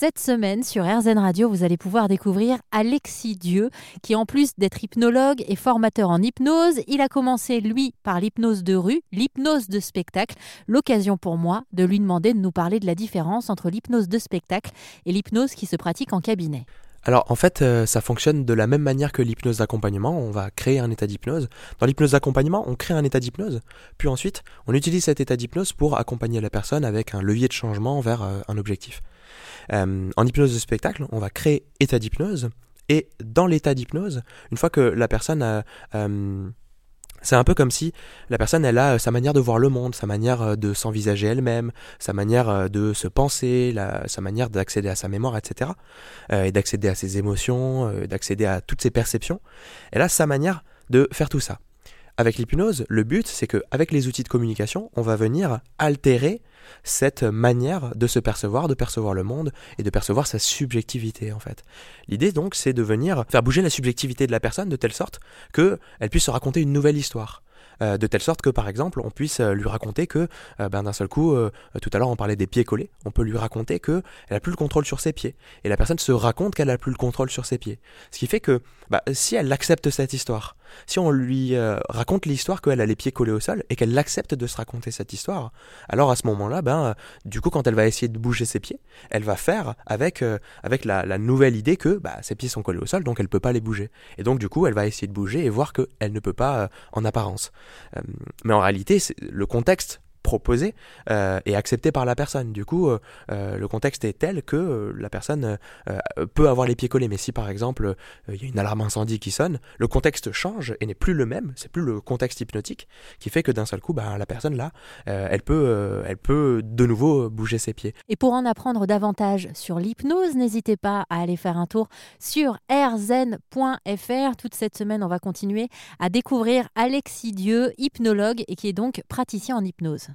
Cette semaine, sur RZN Radio, vous allez pouvoir découvrir Alexis Dieu, qui en plus d'être hypnologue et formateur en hypnose, il a commencé, lui, par l'hypnose de rue, l'hypnose de spectacle. L'occasion pour moi de lui demander de nous parler de la différence entre l'hypnose de spectacle et l'hypnose qui se pratique en cabinet. Alors en fait, euh, ça fonctionne de la même manière que l'hypnose d'accompagnement. On va créer un état d'hypnose. Dans l'hypnose d'accompagnement, on crée un état d'hypnose, puis ensuite, on utilise cet état d'hypnose pour accompagner la personne avec un levier de changement vers euh, un objectif. Euh, en hypnose de spectacle, on va créer état d'hypnose, et dans l'état d'hypnose, une fois que la personne a c'est un peu comme si la personne, a euh, sa manière de voir le monde, sa manière euh, de s'envisager elle-même, sa manière euh, de se penser, sa manière d'accéder à sa mémoire, etc. et d'accéder à ses émotions, d'accéder à toutes ses perceptions. Elle a sa manière de faire tout ça. Avec l'hypnose, le but, c'est qu'avec les outils de communication, on va venir altérer cette manière de se percevoir, de percevoir le monde et de percevoir sa subjectivité en fait. L'idée donc, c'est de venir faire bouger la subjectivité de la personne de telle sorte qu'elle puisse se raconter une nouvelle histoire. Euh, de telle sorte que par exemple on puisse euh, lui raconter que euh, ben, d'un seul coup, tout à l'heure on parlait des pieds collés, on peut lui raconter que elle a plus le contrôle sur ses pieds et la personne se raconte qu'elle a plus le contrôle sur ses pieds. Ce qui fait que bah, si elle accepte cette histoire, si on lui raconte l'histoire qu'elle a les pieds collés au sol et qu'elle accepte de se raconter cette histoire, alors à ce moment-là, ben du coup quand elle va essayer de bouger ses pieds, elle va faire avec avec la, nouvelle idée que bah, ses pieds sont collés au sol donc elle peut pas les bouger et donc du coup elle va essayer de bouger et voir qu'elle ne peut pas en apparence. Euh, mais en réalité, le contexte proposé euh, et accepté par la personne. Du coup, euh, le contexte est tel que la personne peut avoir les pieds collés. Mais si par exemple il y a une alarme incendie qui sonne, le contexte change et n'est plus le même. C'est plus le contexte hypnotique qui fait que d'un seul coup, bah, la personne là, elle peut, elle peut de nouveau bouger ses pieds. Et pour en apprendre davantage sur l'hypnose, n'hésitez pas à aller faire un tour sur rzen.fr. Toute cette semaine, on va continuer à découvrir Alexis Dieu, hypnologue et qui est donc praticien en hypnose.